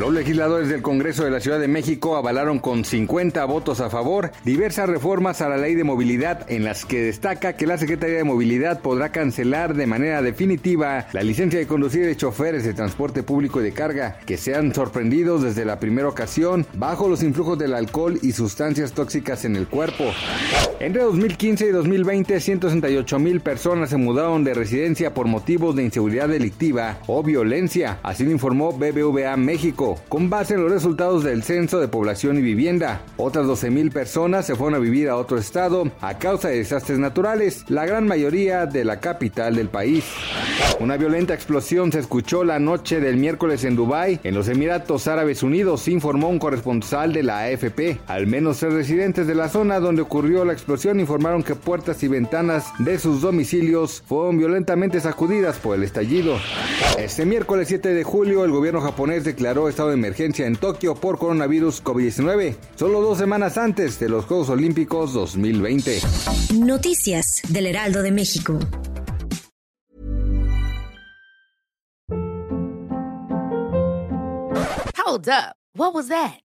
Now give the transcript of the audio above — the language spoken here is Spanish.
Los legisladores del Congreso de la Ciudad de México avalaron con 50 votos a favor diversas reformas a la ley de movilidad en las que destaca que la Secretaría de Movilidad podrá cancelar de manera definitiva la licencia de conducir de choferes de transporte público y de carga que sean sorprendidos desde la primera ocasión bajo los influjos del alcohol y sustancias tóxicas en el cuerpo. Entre 2015 y 2020, 168 mil personas se mudaron de residencia por motivos de inseguridad delictiva o violencia, así lo informó BBVA México con base en los resultados del Censo de Población y Vivienda. Otras 12.000 personas se fueron a vivir a otro estado a causa de desastres naturales, la gran mayoría de la capital del país. Una violenta explosión se escuchó la noche del miércoles en Dubái, en los Emiratos Árabes Unidos, informó un corresponsal de la AFP. Al menos tres residentes de la zona donde ocurrió la explosión informaron que puertas y ventanas de sus domicilios fueron violentamente sacudidas por el estallido. Este miércoles 7 de julio, el gobierno japonés declaró estado de emergencia en Tokio por coronavirus COVID-19, solo dos semanas antes de los Juegos Olímpicos 2020. Noticias del Heraldo de México. Hold up. What was that?